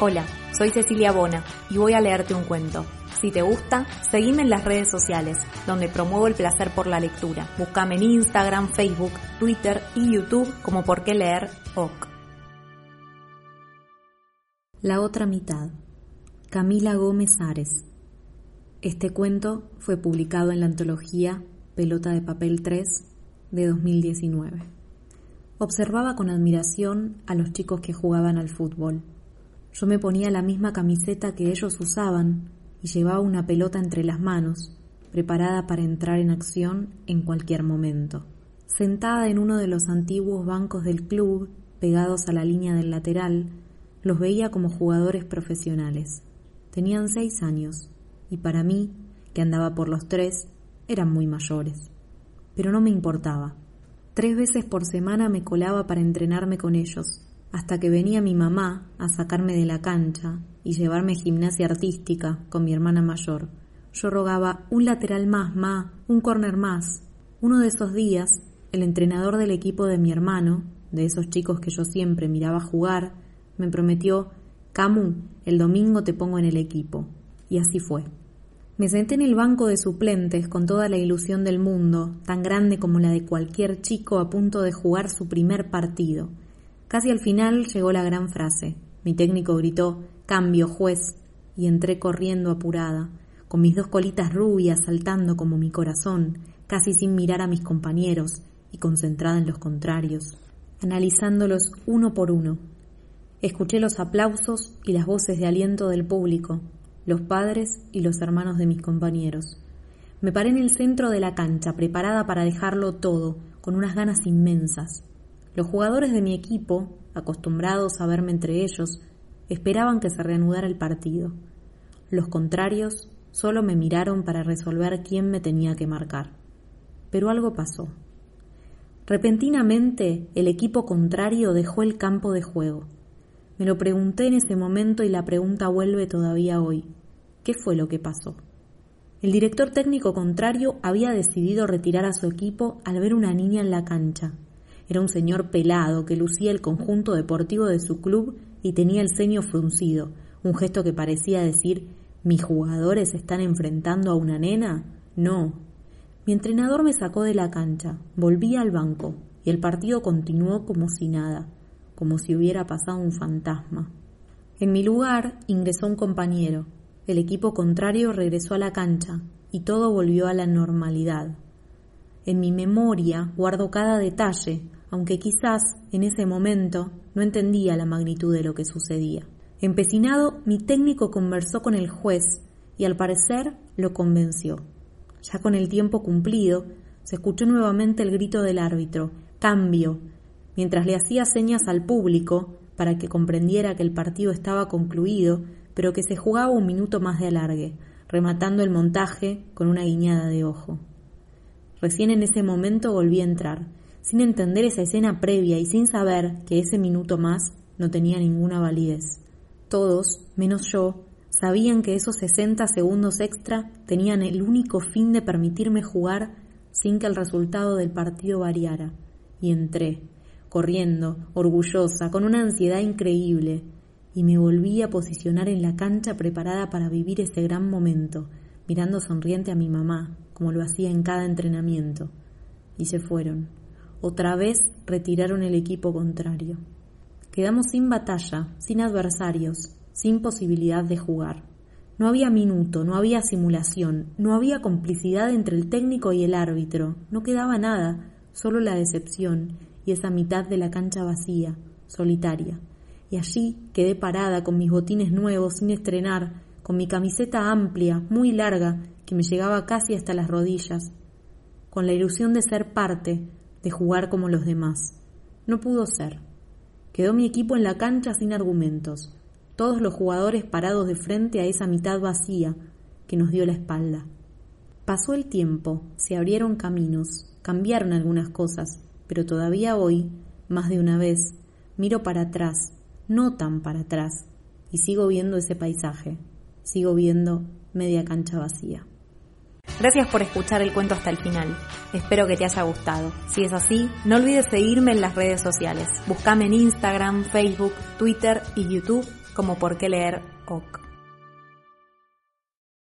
Hola, soy Cecilia Bona y voy a leerte un cuento. Si te gusta, seguime en las redes sociales, donde promuevo el placer por la lectura. Búscame en Instagram, Facebook, Twitter y YouTube como Por qué leer OK. La otra mitad. Camila Gómez Ares. Este cuento fue publicado en la antología Pelota de Papel 3 de 2019. Observaba con admiración a los chicos que jugaban al fútbol. Yo me ponía la misma camiseta que ellos usaban y llevaba una pelota entre las manos, preparada para entrar en acción en cualquier momento. Sentada en uno de los antiguos bancos del club, pegados a la línea del lateral, los veía como jugadores profesionales. Tenían seis años y para mí, que andaba por los tres, eran muy mayores. Pero no me importaba. Tres veces por semana me colaba para entrenarme con ellos, hasta que venía mi mamá a sacarme de la cancha y llevarme gimnasia artística con mi hermana mayor. Yo rogaba un lateral más, ma, un corner más. Uno de esos días, el entrenador del equipo de mi hermano, de esos chicos que yo siempre miraba jugar, me prometió, Camu, el domingo te pongo en el equipo. Y así fue. Me senté en el banco de suplentes con toda la ilusión del mundo, tan grande como la de cualquier chico a punto de jugar su primer partido. Casi al final llegó la gran frase. Mi técnico gritó, Cambio, juez, y entré corriendo apurada, con mis dos colitas rubias saltando como mi corazón, casi sin mirar a mis compañeros y concentrada en los contrarios, analizándolos uno por uno. Escuché los aplausos y las voces de aliento del público, los padres y los hermanos de mis compañeros. Me paré en el centro de la cancha, preparada para dejarlo todo, con unas ganas inmensas. Los jugadores de mi equipo, acostumbrados a verme entre ellos, esperaban que se reanudara el partido. Los contrarios solo me miraron para resolver quién me tenía que marcar. Pero algo pasó. Repentinamente el equipo contrario dejó el campo de juego. Me lo pregunté en ese momento y la pregunta vuelve todavía hoy. ¿Qué fue lo que pasó? El director técnico contrario había decidido retirar a su equipo al ver una niña en la cancha. Era un señor pelado que lucía el conjunto deportivo de su club y tenía el ceño fruncido, un gesto que parecía decir ¿Mis jugadores están enfrentando a una nena? No. Mi entrenador me sacó de la cancha, volví al banco y el partido continuó como si nada como si hubiera pasado un fantasma. En mi lugar ingresó un compañero. El equipo contrario regresó a la cancha y todo volvió a la normalidad. En mi memoria guardo cada detalle, aunque quizás en ese momento no entendía la magnitud de lo que sucedía. Empecinado, mi técnico conversó con el juez y al parecer lo convenció. Ya con el tiempo cumplido, se escuchó nuevamente el grito del árbitro, cambio, mientras le hacía señas al público para que comprendiera que el partido estaba concluido, pero que se jugaba un minuto más de alargue, rematando el montaje con una guiñada de ojo. Recién en ese momento volví a entrar, sin entender esa escena previa y sin saber que ese minuto más no tenía ninguna validez. Todos, menos yo, sabían que esos 60 segundos extra tenían el único fin de permitirme jugar sin que el resultado del partido variara. Y entré, corriendo, orgullosa, con una ansiedad increíble, y me volví a posicionar en la cancha preparada para vivir ese gran momento, mirando sonriente a mi mamá, como lo hacía en cada entrenamiento. Y se fueron. Otra vez retiraron el equipo contrario. Quedamos sin batalla, sin adversarios, sin posibilidad de jugar. No había minuto, no había simulación, no había complicidad entre el técnico y el árbitro, no quedaba nada, solo la decepción y esa mitad de la cancha vacía, solitaria. Y allí quedé parada con mis botines nuevos sin estrenar, con mi camiseta amplia, muy larga, que me llegaba casi hasta las rodillas, con la ilusión de ser parte, de jugar como los demás. No pudo ser. Quedó mi equipo en la cancha sin argumentos, todos los jugadores parados de frente a esa mitad vacía que nos dio la espalda. Pasó el tiempo, se abrieron caminos, cambiaron algunas cosas, pero todavía hoy, más de una vez, miro para atrás, no tan para atrás, y sigo viendo ese paisaje, sigo viendo media cancha vacía. Gracias por escuchar el cuento hasta el final. Espero que te haya gustado. Si es así, no olvides seguirme en las redes sociales. Búscame en Instagram, Facebook, Twitter y YouTube como por qué leer OK.